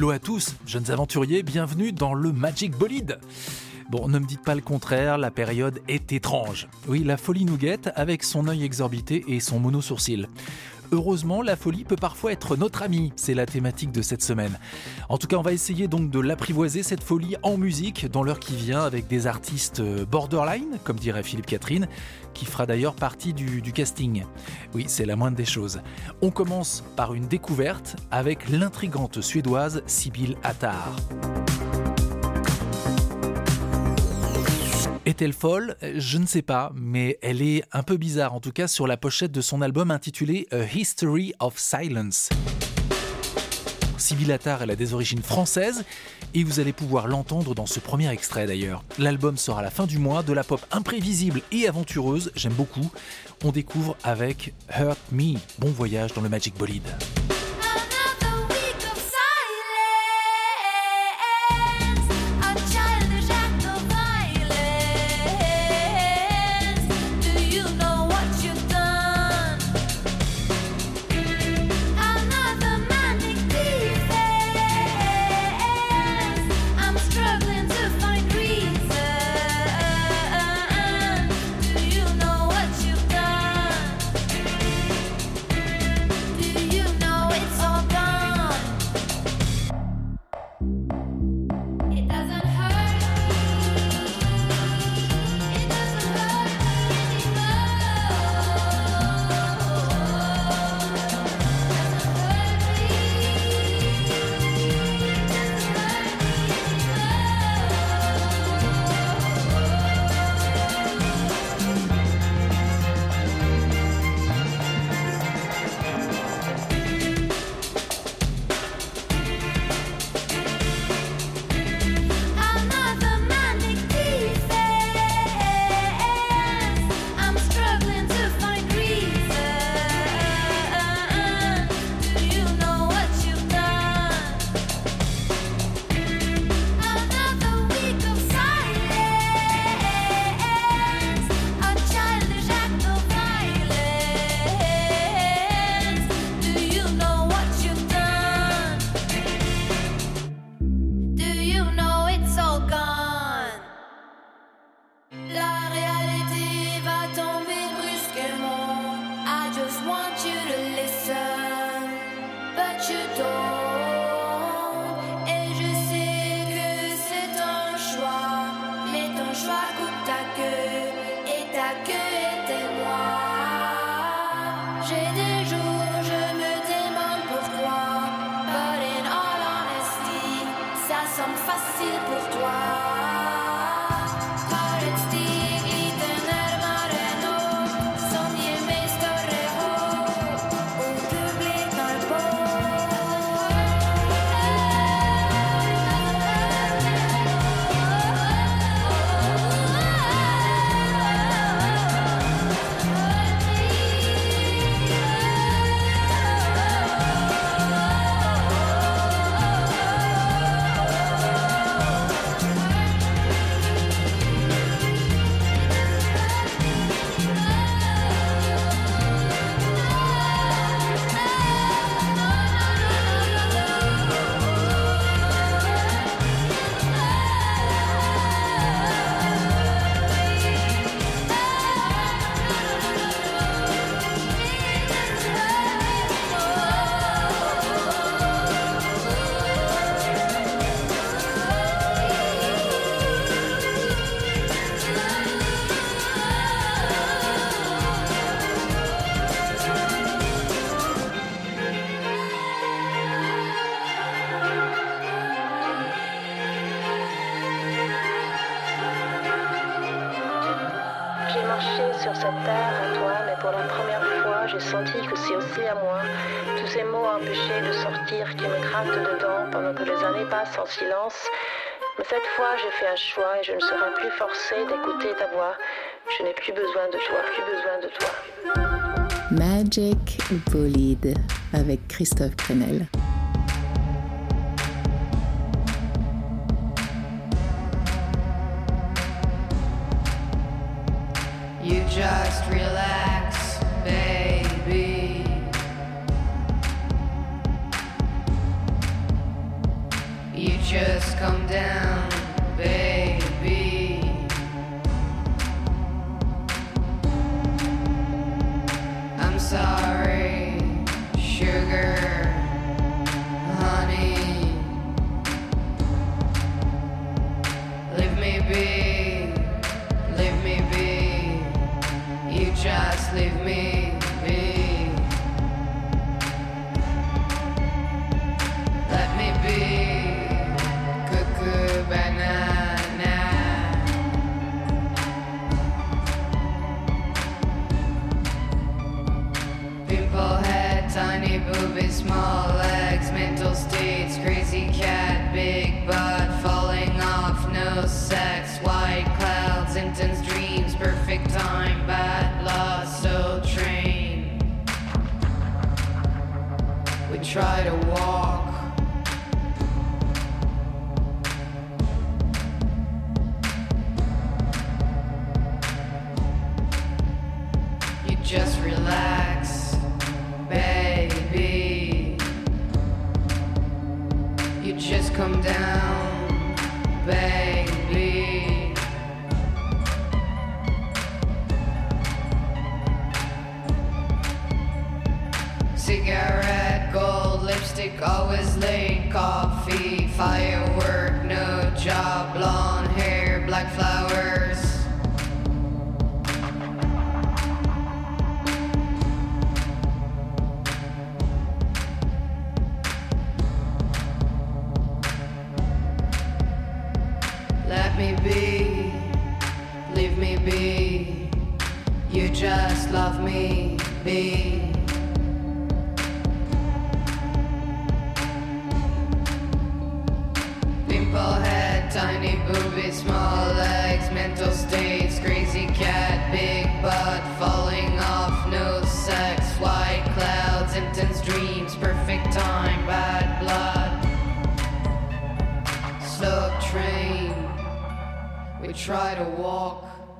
Hello à tous, jeunes aventuriers, bienvenue dans le Magic Bolide. Bon, ne me dites pas le contraire, la période est étrange. Oui, la folie nous guette avec son œil exorbité et son mono-sourcil. Heureusement, la folie peut parfois être notre amie, c'est la thématique de cette semaine. En tout cas, on va essayer donc de l'apprivoiser, cette folie, en musique, dans l'heure qui vient, avec des artistes borderline, comme dirait Philippe Catherine, qui fera d'ailleurs partie du, du casting. Oui, c'est la moindre des choses. On commence par une découverte avec l'intrigante suédoise Sibyl Attar. Est-elle folle Je ne sais pas, mais elle est un peu bizarre, en tout cas sur la pochette de son album intitulé A History of Silence. Sibyl Attar, elle a des origines françaises et vous allez pouvoir l'entendre dans ce premier extrait d'ailleurs. L'album sort à la fin du mois, de la pop imprévisible et aventureuse, j'aime beaucoup. On découvre avec Hurt Me. Bon voyage dans le Magic Bolide. En silence. Mais cette fois, j'ai fait un choix et je ne serai plus forcée d'écouter ta voix. Je n'ai plus besoin de toi, plus besoin de toi. Magic Bolide avec Christophe Crenel. Tiny boobies, small legs, mental states, crazy cat, big butt, falling off, no sex, white clouds, intense dreams, perfect time, bad lost, so train. We try to walk.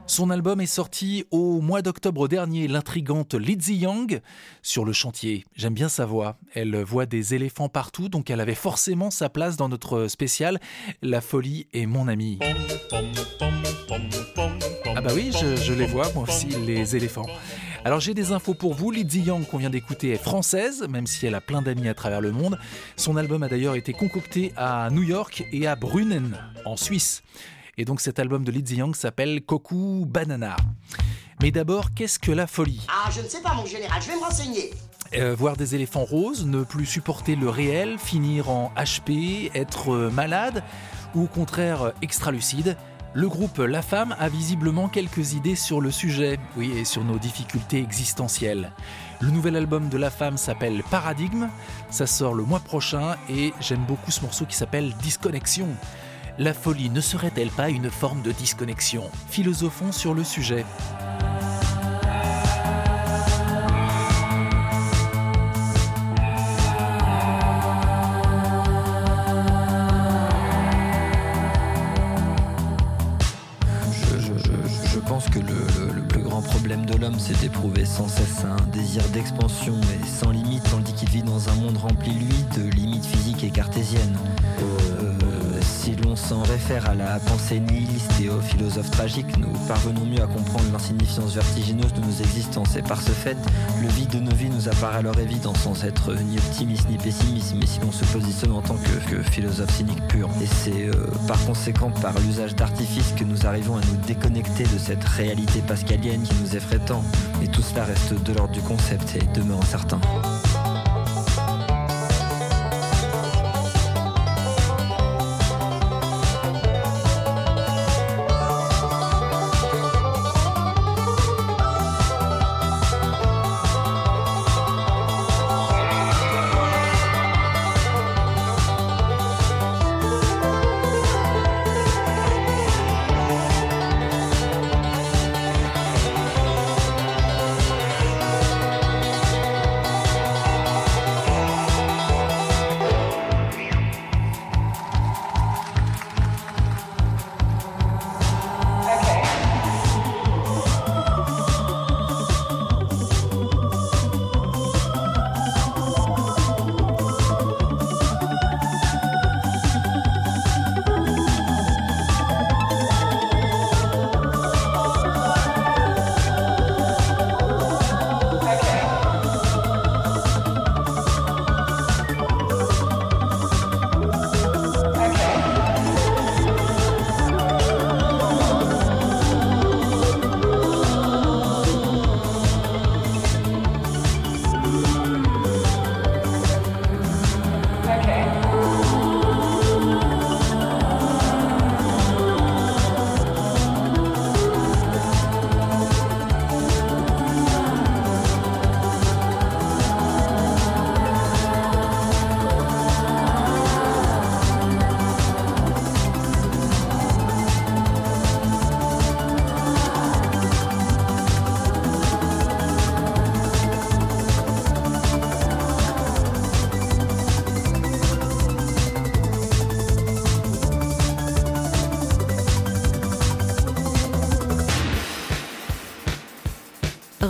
Son album est sorti au mois d'octobre dernier, l'intrigante Lizzie Young sur le chantier. J'aime bien sa voix. Elle voit des éléphants partout, donc elle avait forcément sa place dans notre spécial La folie est mon ami. Ah bah oui, je, les vois moi aussi, les éléphants. Alors j'ai des infos pour vous. Lizzie Young qu'on vient d'écouter est française, même si elle a plein d'amis à travers le monde. Son album a d'ailleurs été concocté à New York et à Brunnen, en Suisse. Et donc cet album de Lizzie Young s'appelle Koku Banana. Mais d'abord, qu'est-ce que la folie? Ah, je ne sais pas, mon général, je vais me renseigner. Euh, Voir des éléphants roses, ne plus supporter le réel, finir en HP, être euh, malade ou au contraire euh, extra lucide le groupe La Femme a visiblement quelques idées sur le sujet, oui, et sur nos difficultés existentielles. Le nouvel album de La Femme s'appelle Paradigme, ça sort le mois prochain et j'aime beaucoup ce morceau qui s'appelle Disconnexion. La folie ne serait-elle pas une forme de disconnexion? Philosophons sur le sujet. Je, pense que le plus grand problème de l'homme, c'est d'éprouver sans cesse un désir d'expansion et sans limite, tandis qu'il vit dans un monde rempli, lui, de limites physiques et cartésiennes. Euh, si l'on s'en réfère à la pensée nihiliste et aux philosophes tragiques, nous parvenons mieux à comprendre l'insignifiance vertigineuse de nos existences. Et par ce fait, le vide de nos vies nous apparaît alors évident, sans être ni optimiste ni pessimiste, mais si l'on se positionne en tant que, philosophe cynique pur. Et c'est euh, par conséquent par l'usage d'artifices que nous arrivons à nous déconnecter de cette réalité pascalienne qui nous effraie tant. Et tout cela reste de l'ordre du concept et demeure incertain.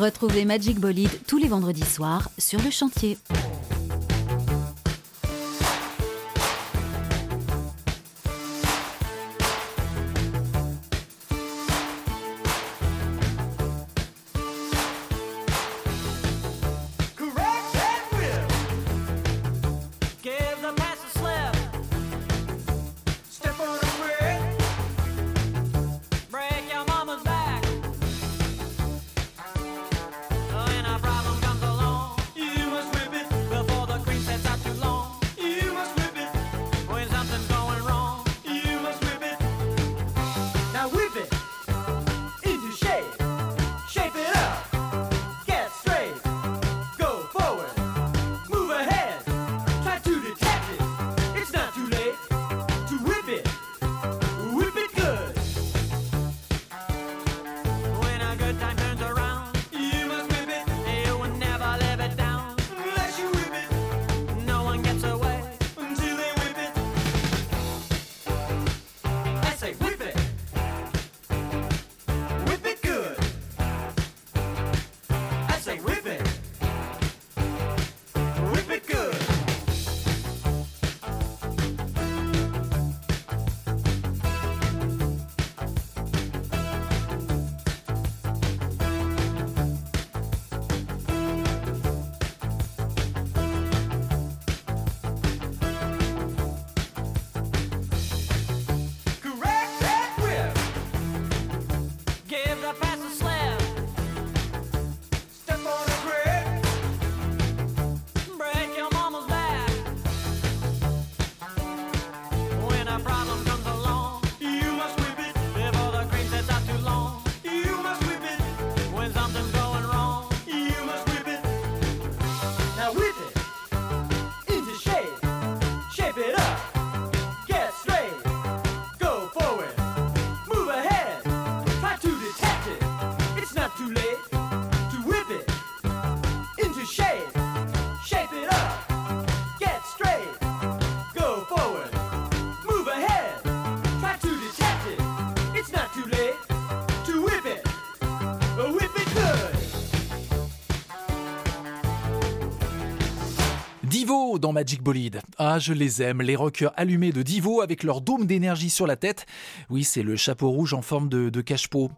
Retrouvez Magic Bolide tous les vendredis soirs sur le chantier. Magic Bolide. Ah, je les aime, les rockers allumés de Divo avec leur dôme d'énergie sur la tête. Oui, c'est le chapeau rouge en forme de, de cache-pot.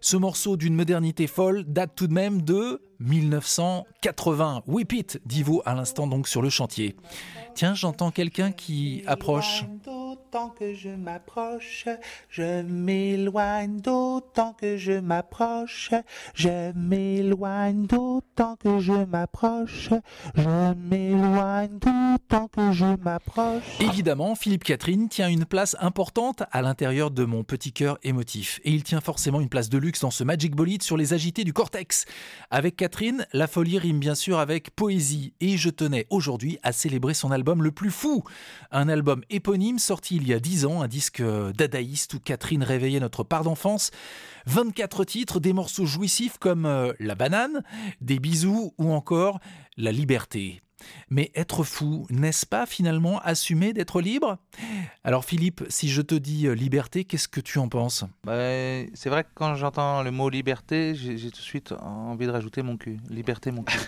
Ce morceau d'une modernité folle date tout de même de 1980. Whip It, Divo à l'instant donc sur le chantier. Tiens, j'entends quelqu'un qui approche que je m'approche, je m'éloigne d'autant que je m'approche, je m'éloigne d'autant que je m'approche, je m'éloigne d'autant que je m'approche. Évidemment, Philippe Catherine tient une place importante à l'intérieur de mon petit cœur émotif. Et il tient forcément une place de luxe dans ce Magic Bolide sur les agités du cortex. Avec Catherine, la folie rime bien sûr avec poésie. Et je tenais aujourd'hui à célébrer son album le plus fou. Un album éponyme sorti il y a 10 ans, un disque dadaïste où Catherine réveillait notre part d'enfance. 24 titres, des morceaux jouissifs comme euh, La banane, Des bisous ou encore La liberté. Mais être fou, n'est-ce pas finalement assumer d'être libre? Alors Philippe, si je te dis euh, liberté, qu'est-ce que tu en penses? Bah, C'est vrai que quand j'entends le mot liberté, j'ai tout de suite envie de rajouter mon cul. Liberté, mon cul.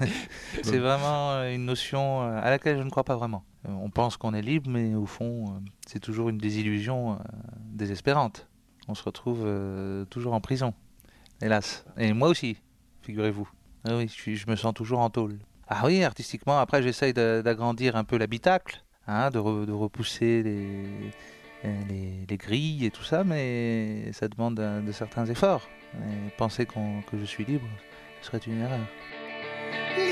c'est vraiment euh, une notion à laquelle je ne crois pas vraiment. On pense qu'on est libre, mais au fond, c'est toujours une désillusion désespérante on se retrouve euh, toujours en prison, hélas. Et moi aussi, figurez-vous. Ah oui, je, me sens toujours en tôle. Ah oui, artistiquement, après j'essaye d'agrandir un peu l'habitacle, hein, de, repousser les, les, grilles et tout ça, mais ça demande de, certains efforts. penser que je suis libre, serait une erreur.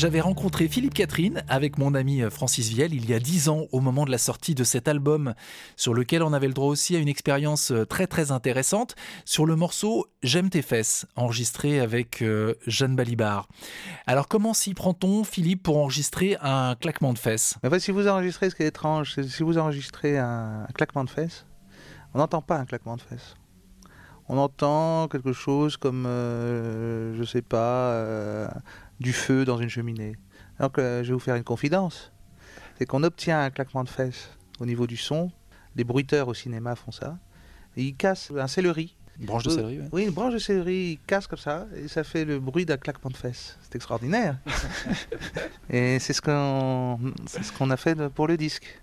J'avais rencontré Philippe Catherine avec mon ami euh, Francis Vielle il y a dix ans au moment de la sortie de cet album sur lequel on avait le droit aussi à une expérience euh, très très intéressante sur le morceau J'aime tes fesses enregistré avec euh, Jeanne Balibar. Alors comment s'y prend-on Philippe pour enregistrer un claquement de fesses? Si vous enregistrez, ce qui est étrange, c'est si vous enregistrez un, claquement de fesses, on n'entend pas un claquement de fesses. On entend quelque chose comme, euh, je sais pas, du feu dans une cheminée. Donc, euh, je vais vous faire une confidence. C'est qu'on obtient un claquement de fesses au niveau du son. Les bruiteurs au cinéma font ça. Et ils cassent un céleri. Une branche de céleri ouais. Oui, une branche de céleri, ils cassent comme ça, et ça fait le bruit d'un claquement de fesses. C'est extraordinaire. et c'est ce qu'on ce qu'on a fait pour le disque.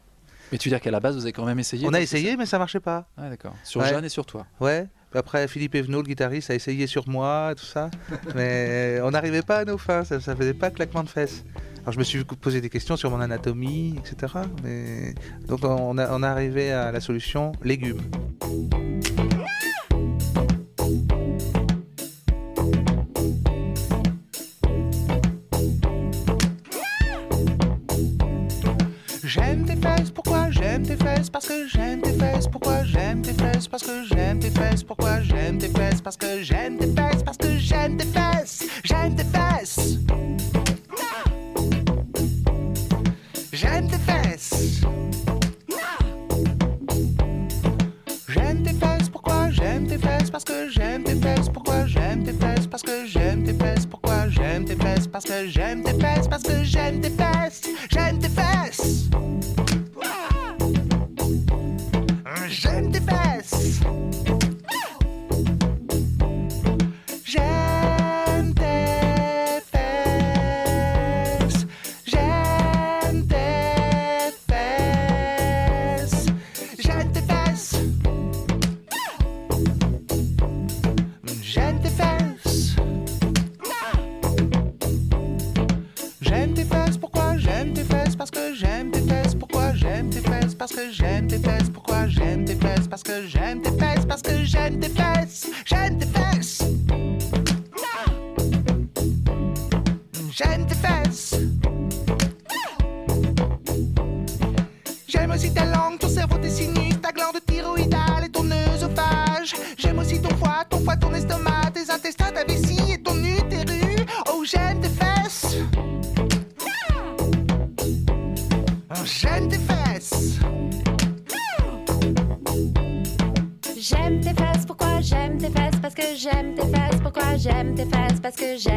Mais tu veux dire qu'à la base vous avez quand même essayé On a essayé, mais ça marchait pas. ça Ah d'accord. Sur Ouais. Jeanne et sur toi. Ouais. Après, Philippe Evenot, le guitariste, a essayé sur moi, tout ça. Mais on n'arrivait pas à nos fins, ça, ça faisait pas claquement de fesses. Alors je me suis posé des questions sur mon anatomie, etc. Mais... Donc on a, on à la solution légumes. Parce que j'aime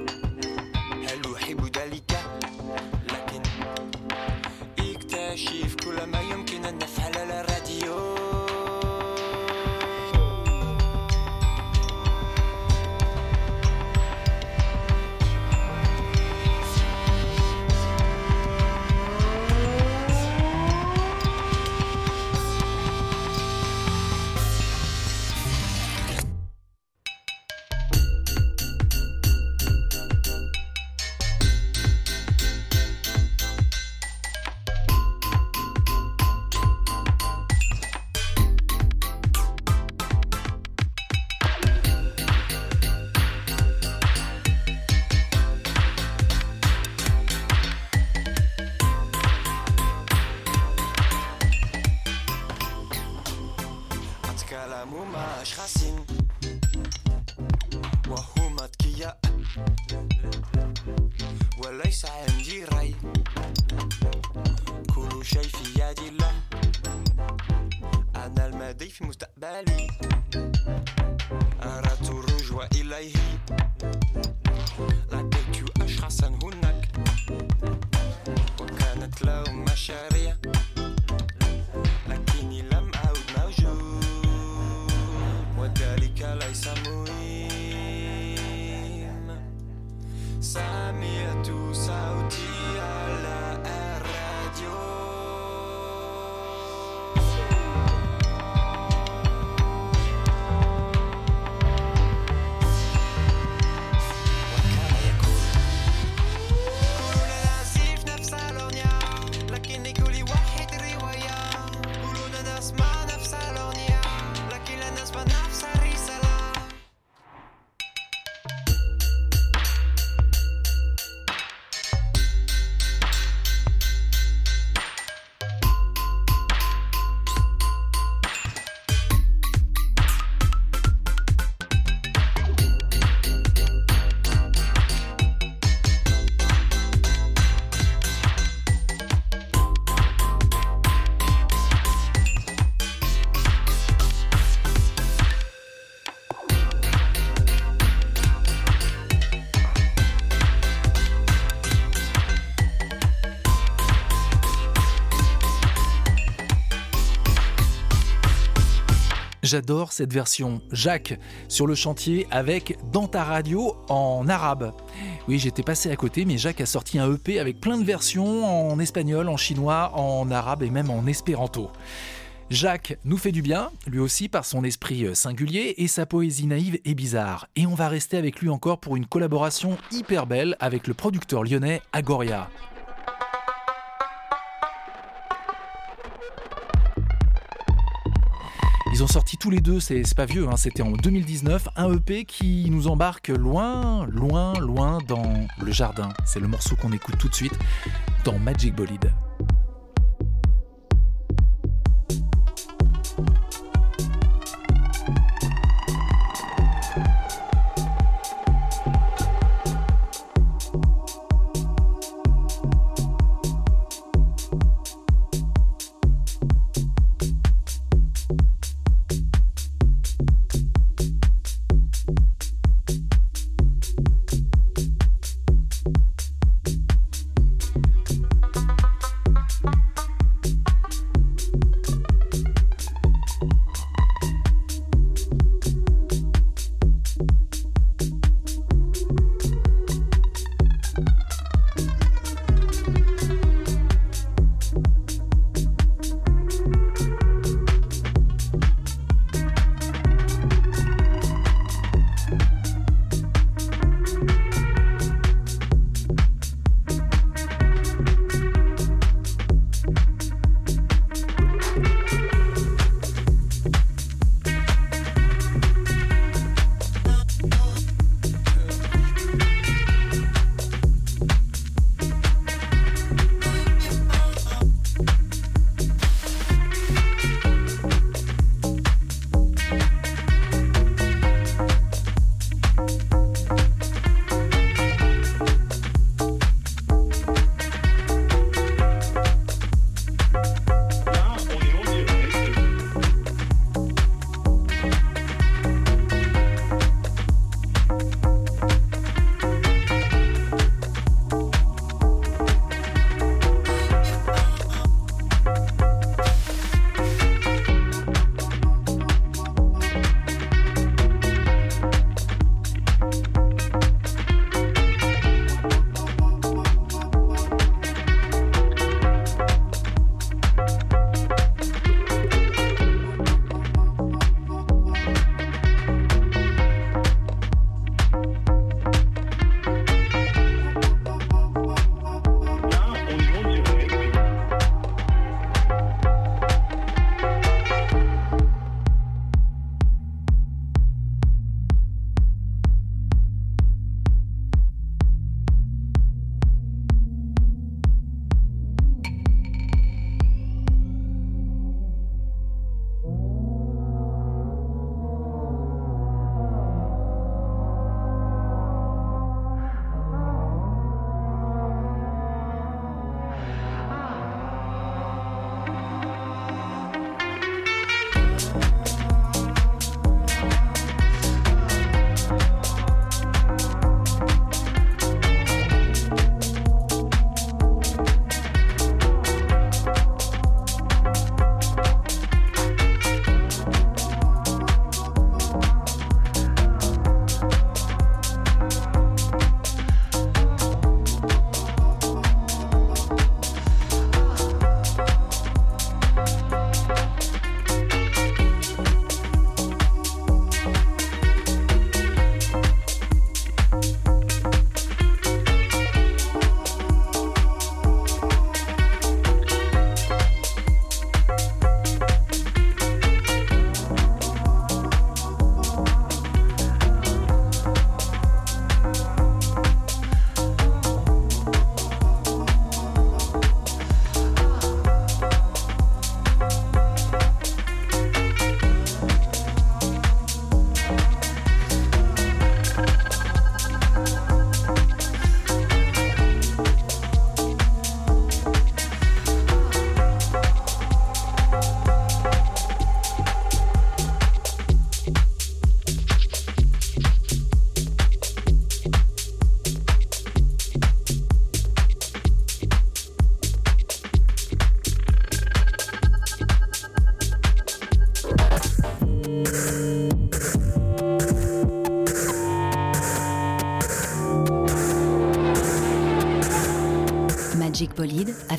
J'adore cette version Jacques sur le chantier avec dans ta radio en arabe. Oui, j'étais passé à côté, mais Jacques a sorti un EP avec plein de versions en espagnol, en chinois, en arabe et même en espéranto. Jacques nous fait du bien, lui aussi par son esprit singulier et sa poésie naïve et bizarre. Et on va rester avec lui encore pour une collaboration hyper belle avec le producteur lyonnais Agoria. Ils ont sorti tous les deux, c'est pas vieux, hein, c'était en 2019, un EP qui nous embarque loin, loin, loin dans le jardin. C'est le morceau qu'on écoute tout de suite dans Magic Bolide.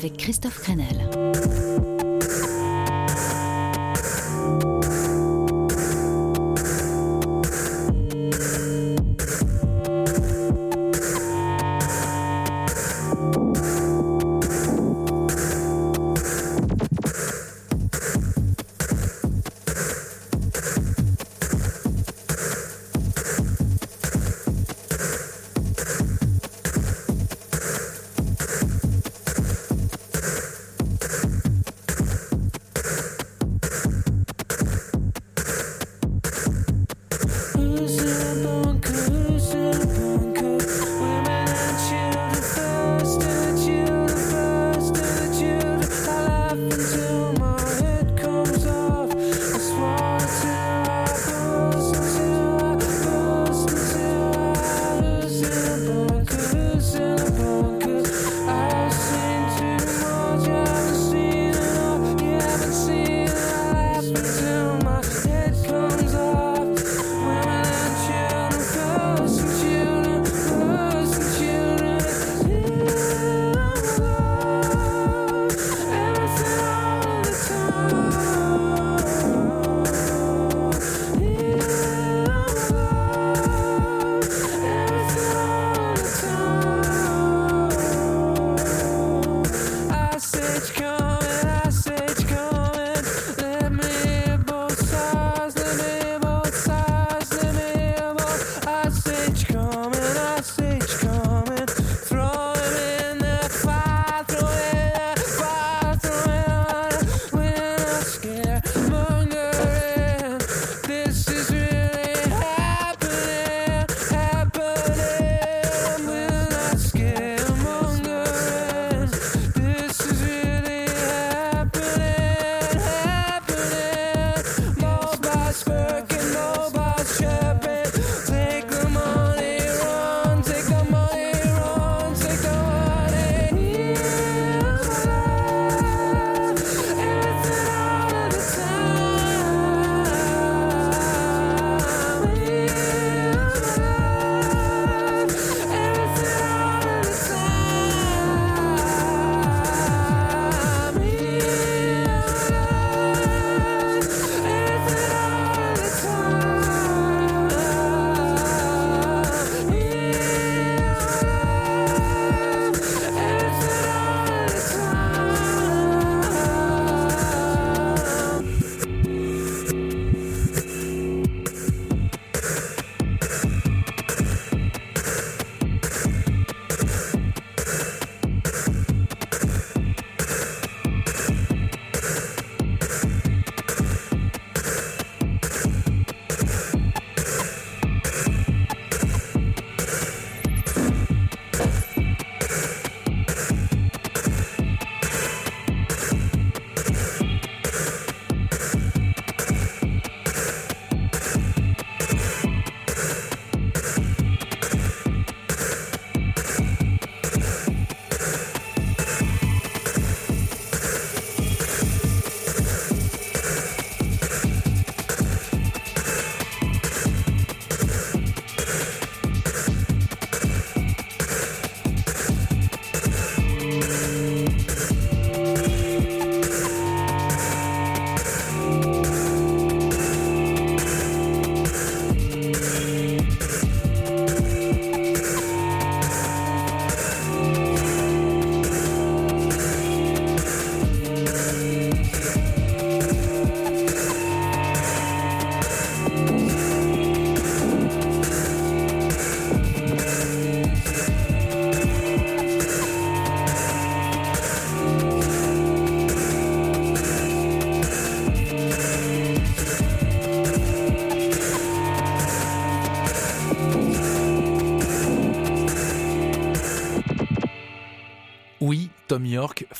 Avec Christophe Crenel.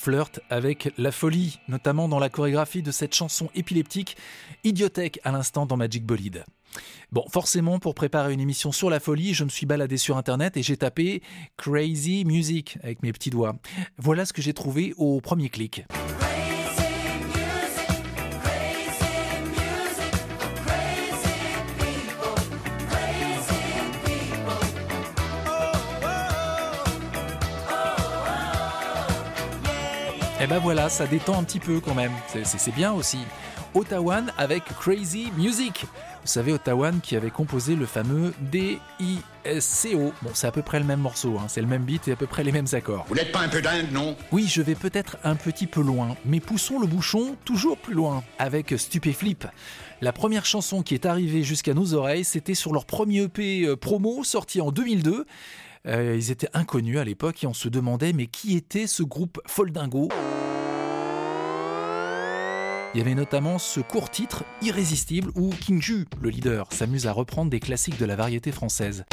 Flirte avec la folie, notamment dans la chorégraphie de cette chanson épileptique Idiothèque à l'instant dans Magic Bolide. Bon, forcément, pour préparer une émission sur la folie, je me suis baladé sur internet et j'ai tapé Crazy Music avec mes petits doigts. Voilà ce que j'ai trouvé au premier clic. Et ben voilà, ça détend un petit peu quand même. C'est bien aussi. Ottawan avec Crazy Music. Vous savez, Ottawan qui avait composé le fameux D-I-S-C-O. Bon, c'est à peu près le même morceau, hein. c'est le même beat et à peu près les mêmes accords. Vous n'êtes pas un peu dingue, non? Oui, je vais peut-être un petit peu loin, mais poussons le bouchon toujours plus loin avec Stupéflip. La première chanson qui est arrivée jusqu'à nos oreilles, c'était sur leur premier EP euh, promo sorti en 2002. Euh, ils étaient inconnus à l'époque et on se demandait mais qui était ce groupe Foldingo? Il y avait notamment ce court titre Irrésistible où King Ju, le leader, s'amuse à reprendre des classiques de la variété française.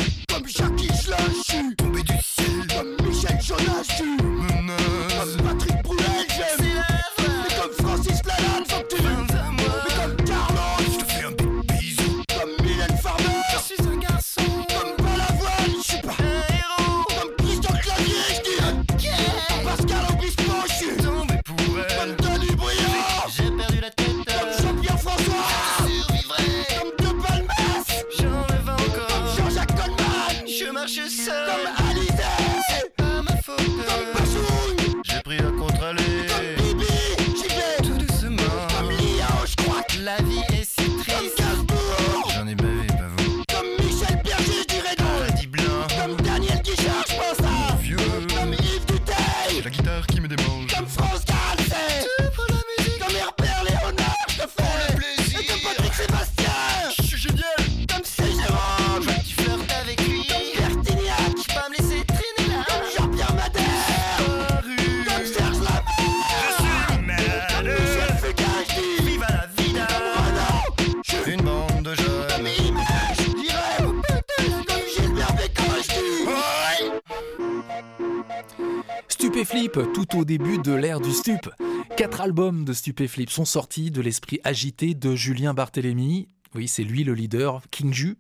Tout au début de l'ère du stup. Quatre albums de Stupéflip sont sortis de l'esprit agité de Julien Barthélémy. Oui, c'est lui le leader, King Ju.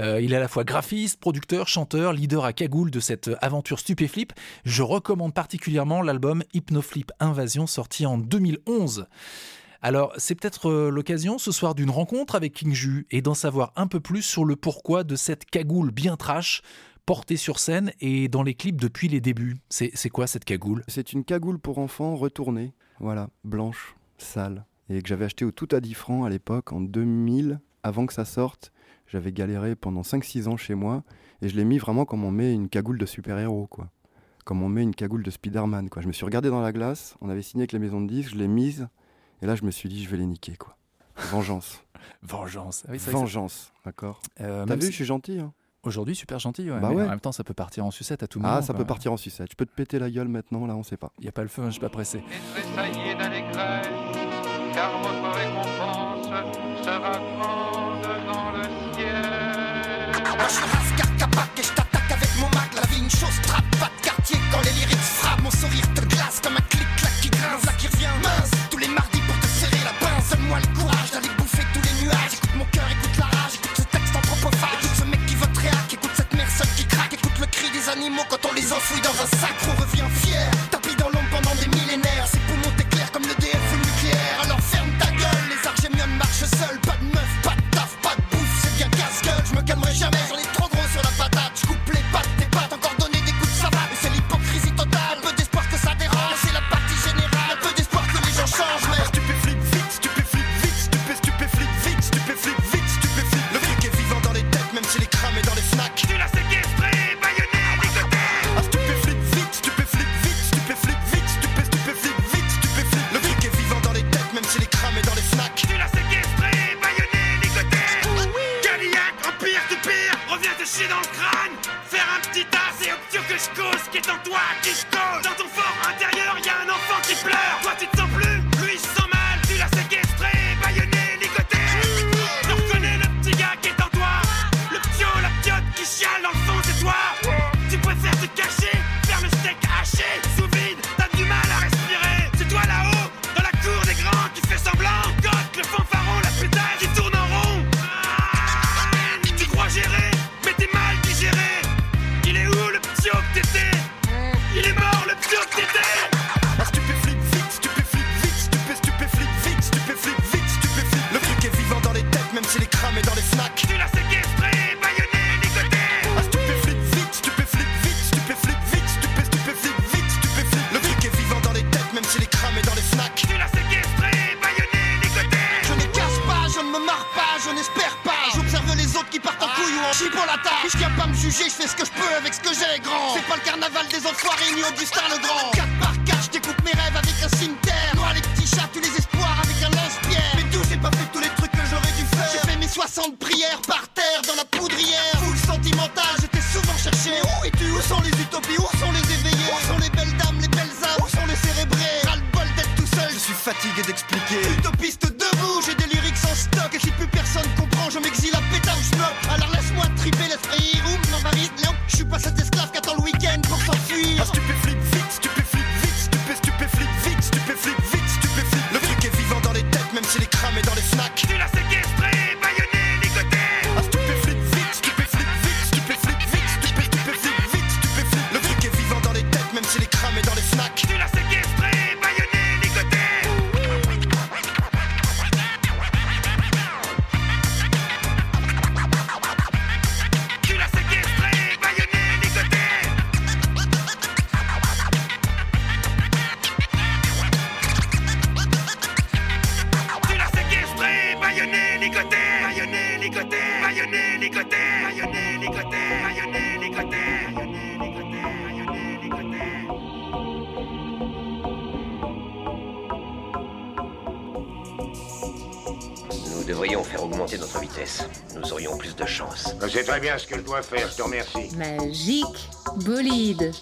Euh, il est à la fois graphiste, producteur, chanteur, leader à cagoule de cette aventure Stupéflip. Je recommande particulièrement l'album Hypnoflip Invasion sorti en 2011. Alors, c'est peut-être euh, l'occasion ce soir d'une rencontre avec King Ju et d'en savoir un peu plus sur le pourquoi de cette cagoule bien trash portée sur scène et dans les clips depuis les débuts. C'est quoi cette cagoule? C'est une cagoule pour enfants retournée, voilà, blanche, sale, et que j'avais acheté au tout à 10 francs à l'époque, en 2000, avant que ça sorte. J'avais galéré pendant 5-6 ans chez moi, et je l'ai mis vraiment comme on met une cagoule de super-héros, quoi. Comme on met une cagoule de Spider-Man, quoi. Je me suis regardé dans la glace, on avait signé avec la maison de disques, je l'ai mise, et là je me suis dit, je vais les niquer, quoi. Vengeance. Vengeance. Ah oui, Vengeance, d'accord. Euh, T'as vu, si- je suis gentil, hein. Aujourd'hui, super gentil, ouais. Bah mais ouais. en même temps, ça peut partir en sucette à tout moment. Ah, ça quoi. peut partir en sucette. Je peux te péter la gueule maintenant, là, on sait pas. Y a pas le feu, hein, je suis pas pressé. tressaillez d'allégresse, car votre récompense sera grande dans le ciel. Moi je suis rascar capac et je t'attaque avec mon mag La vie une chose trappe, pas de quartier quand les lyrics frappent Mon sourire te glace comme un clic-clac qui grince Là qui revient mince, tous les mardis pour te serrer la pince Donne-moi le courage d'aller bouffer tous les nuages Écoute mon cœur, écoute quand on les enfouit dans un sac On revient nous aurions plus de chance. C'est très bien ce que je dois faire, je te remercie. Magique bolide.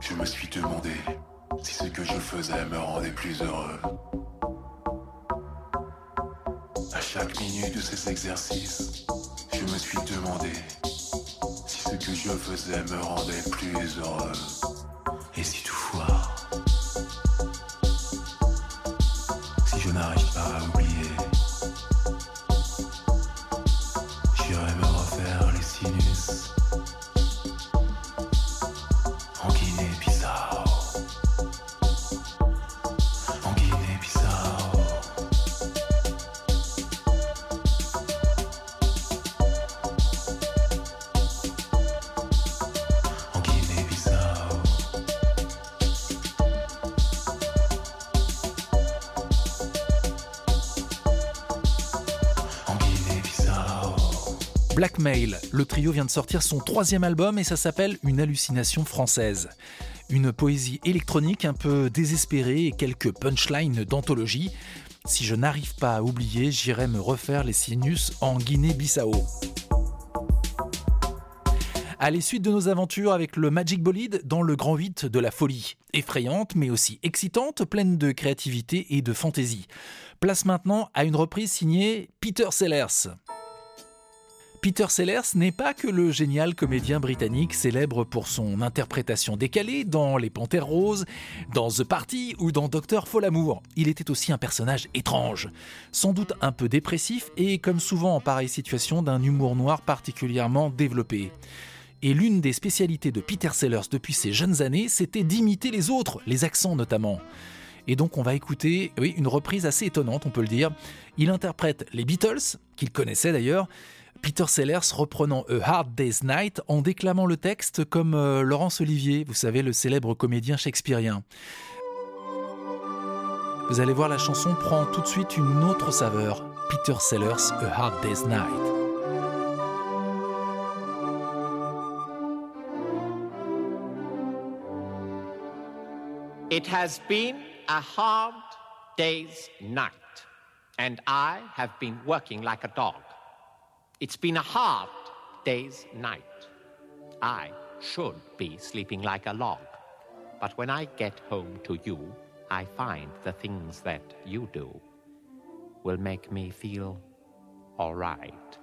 je me suis demandé si ce que je faisais me rendait plus heureux. À chaque minute de ces exercices, je me suis demandé si ce que je faisais me rendait plus heureux. Et si tout Le trio vient de sortir son troisième album et ça s'appelle Une hallucination française. Une poésie électronique un peu désespérée et quelques punchlines d'anthologie. Si je n'arrive pas à oublier, j'irai me refaire les sinus en Guinée-Bissau. À la suite de nos aventures avec le Magic Bolide dans le Grand 8 de la folie. Effrayante mais aussi excitante, pleine de créativité et de fantaisie. Place maintenant à une reprise signée Peter Sellers. Peter Sellers n'est pas que le génial comédien britannique célèbre pour son interprétation décalée dans Les Panthères Roses, dans The Party ou dans Docteur Folamour. Il était aussi un personnage étrange, sans doute un peu dépressif et, comme souvent en pareille situation, d'un humour noir particulièrement développé. Et l'une des spécialités de Peter Sellers depuis ses jeunes années, c'était d'imiter les autres, les accents notamment. Et donc on va écouter, une reprise assez étonnante, on peut le dire. Il interprète les Beatles, qu'il connaissait d'ailleurs, Peter Sellers reprenant A Hard Day's Night en déclamant le texte comme euh, Laurence Olivier, vous savez, le célèbre comédien shakespearien. Vous allez voir, la chanson prend tout de suite une autre saveur. Peter Sellers, A Hard Day's Night. It has been a hard day's night, and I have been working like a dog. It's been a hard day's night. I should be sleeping like a log. But when I get home to you, I find the things that you do will make me feel all right.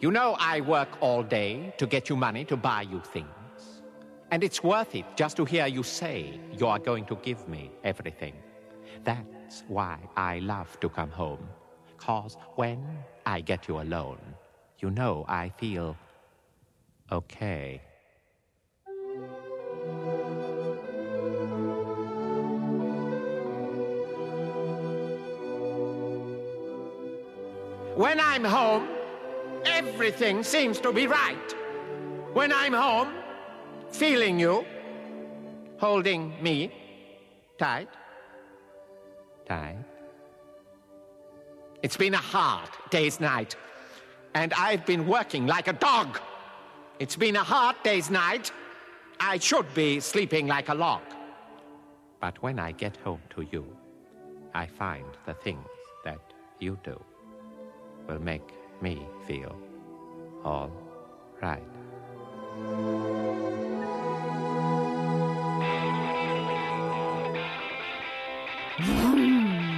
You know, I work all day to get you money to buy you things. And it's worth it just to hear you say you are going to give me everything. That's why I love to come home. Cause when I get you alone, you know I feel okay. When I'm home, everything seems to be right. When I'm home, feeling you, holding me tight, tight. It's been a hard day's night, and I've been working like a dog. It's been a hard day's night. I should be sleeping like a log. But when I get home to you, I find the things that you do will make me feel all right.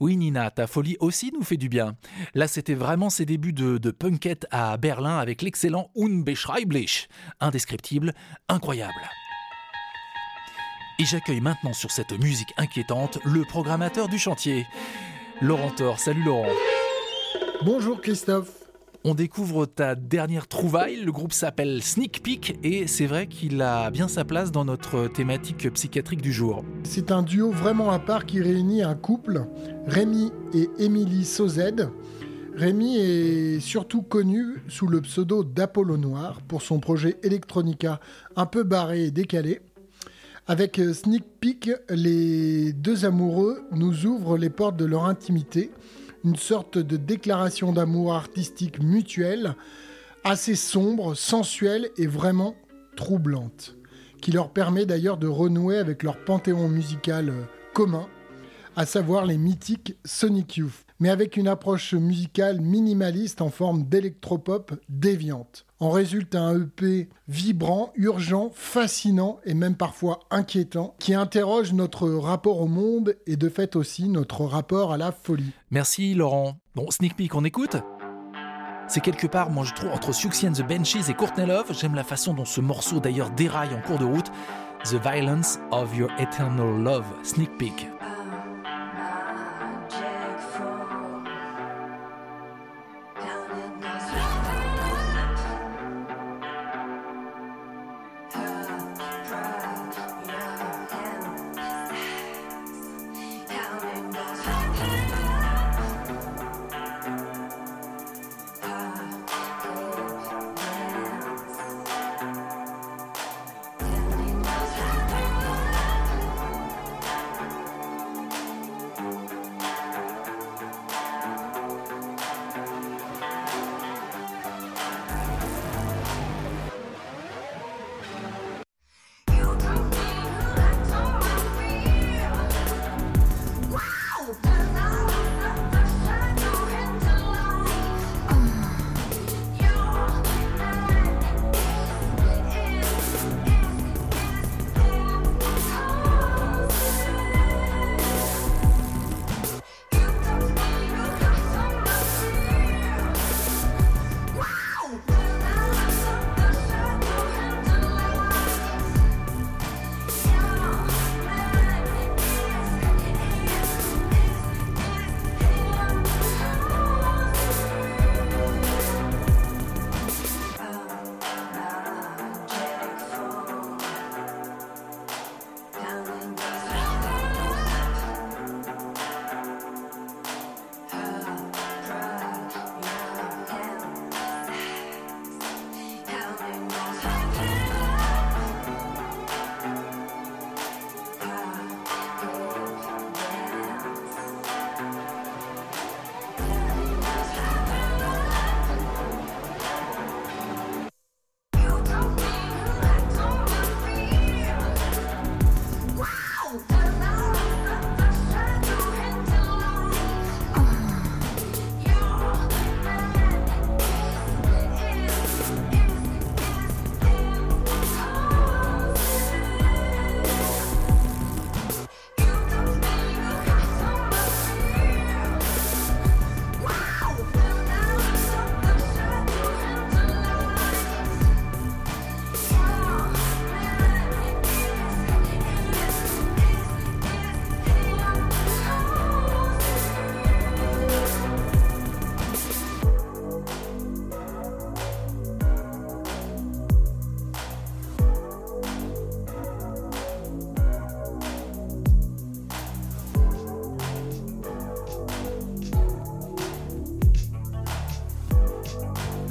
Oui Nina, ta folie aussi nous fait du bien. Là c'était vraiment ses débuts de, de punkette à Berlin avec l'excellent Unbeschreiblich. Indescriptible, incroyable. Et j'accueille maintenant sur cette musique inquiétante le programmateur du chantier. Laurent Thor, salut Laurent. Bonjour Christophe. On découvre ta dernière trouvaille, le groupe s'appelle Sneak Peek et c'est vrai qu'il a bien sa place dans notre thématique psychiatrique du jour. C'est un duo vraiment à part qui réunit un couple, Rémi et Émilie Sauzed. Rémi est surtout connu sous le pseudo d'Apollo Noir pour son projet Electronica un peu barré et décalé. Avec Sneak Peek, les deux amoureux nous ouvrent les portes de leur intimité, une sorte de déclaration d'amour artistique mutuelle, assez sombre, sensuelle et vraiment troublante, qui leur permet d'ailleurs de renouer avec leur panthéon musical euh, commun, à savoir les mythiques Sonic Youth, mais avec une approche musicale minimaliste en forme d'électropop déviante. En résulte un EP vibrant, urgent, fascinant et même parfois inquiétant, qui interroge notre rapport au monde et de fait aussi notre rapport à la folie. Merci Laurent. Bon, Sneak Peek, on écoute c'est quelque part, moi je trouve, entre Siouxsie and the Benchies et Courtney Love. J'aime la façon dont ce morceau d'ailleurs déraille en cours de route. The Violence of Your Eternal Love, Sneak Peek.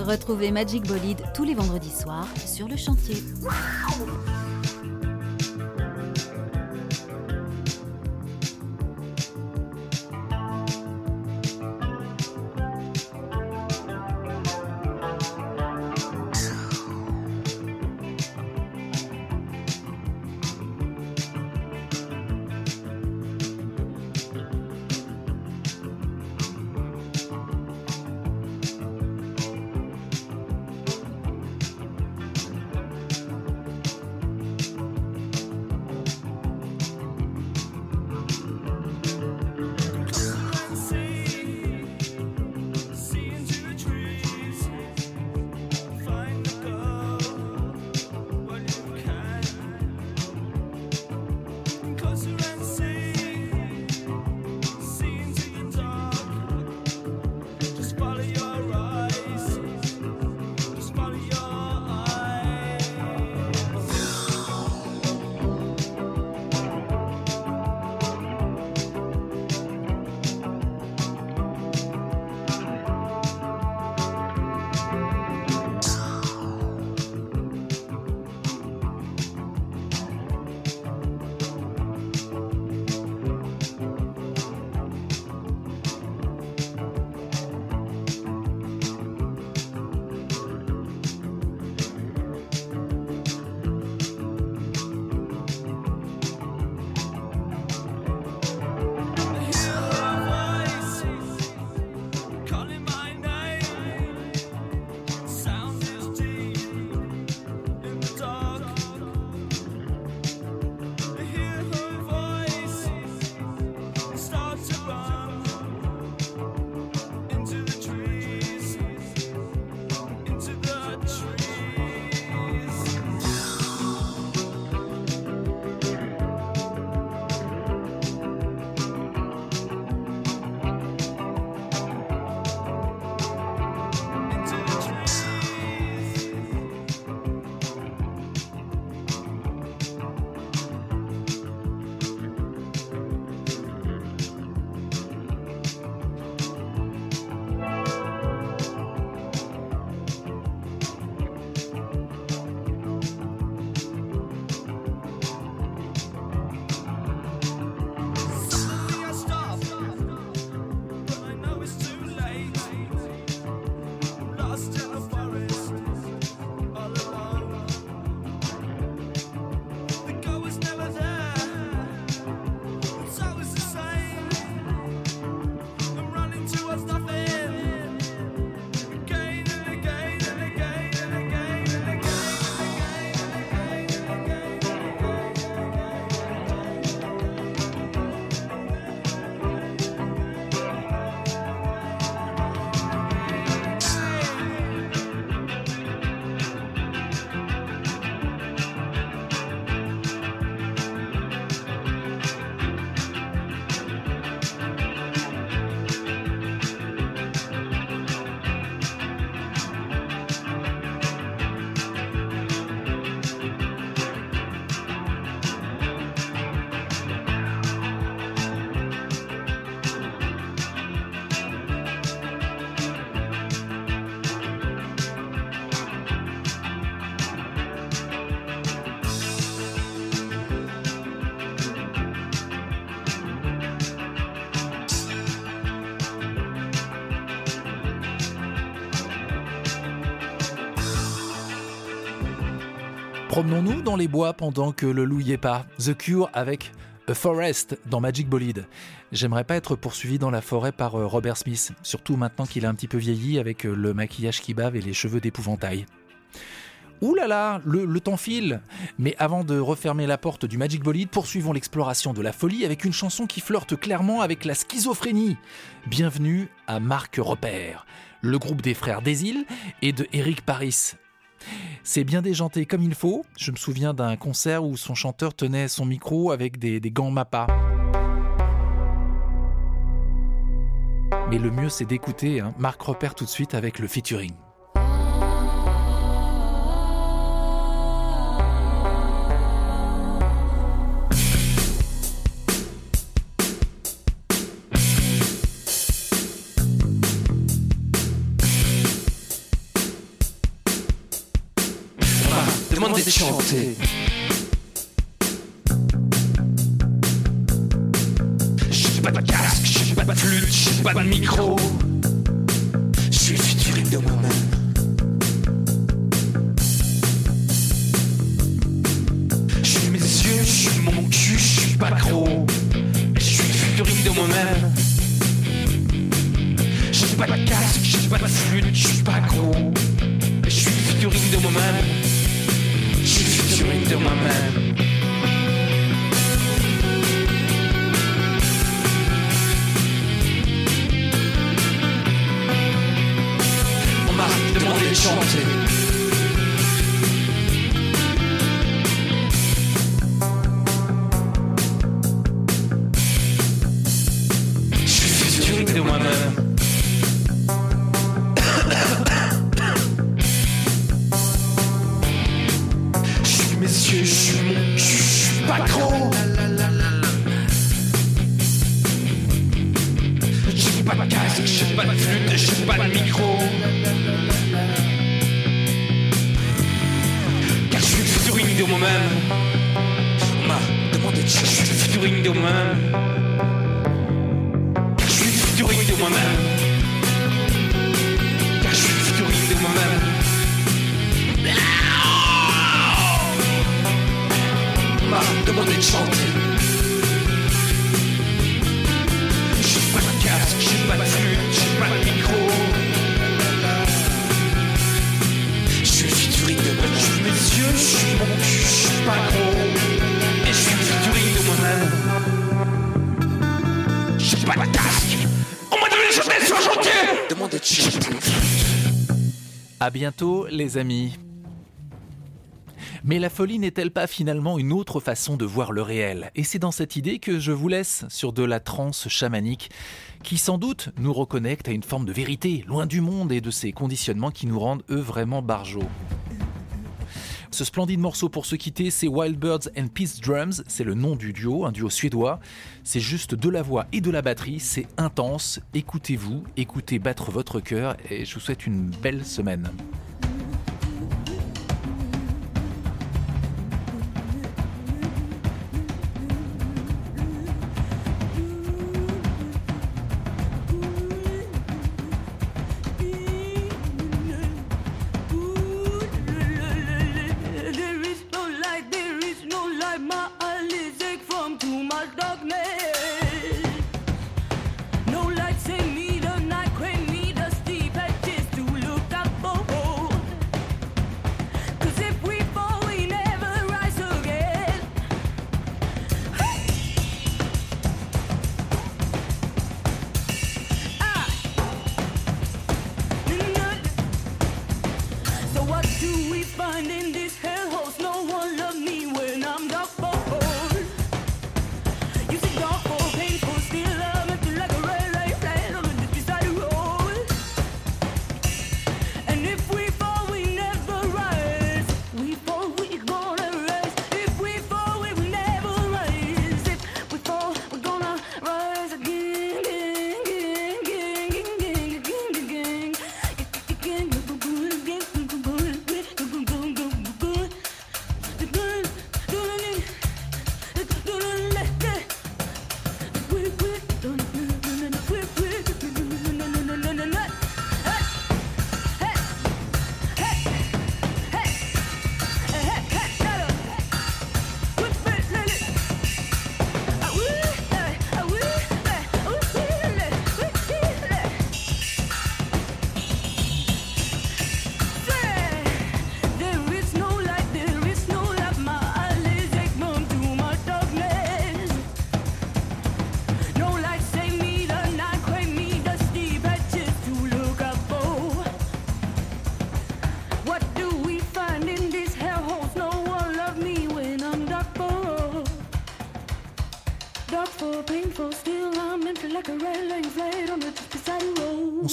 Retrouvez Magic Bolide tous les vendredis soirs sur le chantier. Promenons-nous dans les bois pendant que le loup y est pas. The Cure avec A Forest dans Magic Bolide. J'aimerais pas être poursuivi dans la forêt par euh, Robert Smith, surtout maintenant qu'il a un petit peu vieilli avec euh, le maquillage qui bave et les cheveux d'épouvantail. Ouh là là, le, temps file Mais avant de refermer la porte du Magic Bolide, poursuivons l'exploration de la folie avec une chanson qui flirte clairement avec la schizophrénie. Bienvenue à Marc Repère, le groupe des frères Desil et de Eric Paris. C'est bien déjanté comme il faut. Je me souviens d'un concert où son chanteur tenait son micro avec des, gants Mappa. Mais le mieux c'est d'écouter hein, Marc Repère tout de suite avec le featuring. De chanter. J'ai pas de casque, j'ai pas de flûte, j'ai pas de micro. À bientôt, les amis. Mais la folie n'est-elle pas finalement une autre façon de voir le réel? Et c'est dans cette idée que je vous laisse sur de la transe chamanique qui sans doute nous reconnecte à une forme de vérité, loin du monde et de ces conditionnements qui nous rendent eux vraiment barjots. Ce splendide morceau pour se quitter, c'est Wild Birds and Peace Drums, c'est le nom du duo, un duo suédois. C'est juste de la voix et de la batterie, c'est intense. Écoutez-vous, écoutez battre votre cœur et je vous souhaite une belle semaine.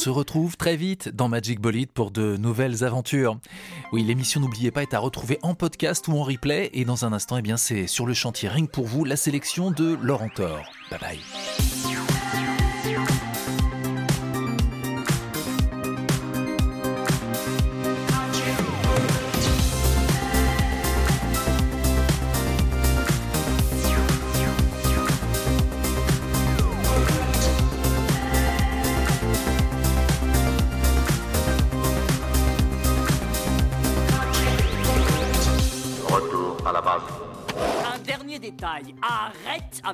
Se retrouve très vite dans Magic Bolide pour de nouvelles aventures. Oui, l'émission n'oubliez pas est à retrouver en podcast ou en replay et dans un instant, eh bien c'est sur le chantier Ring pour vous la sélection de Laurent Thor. Bye bye.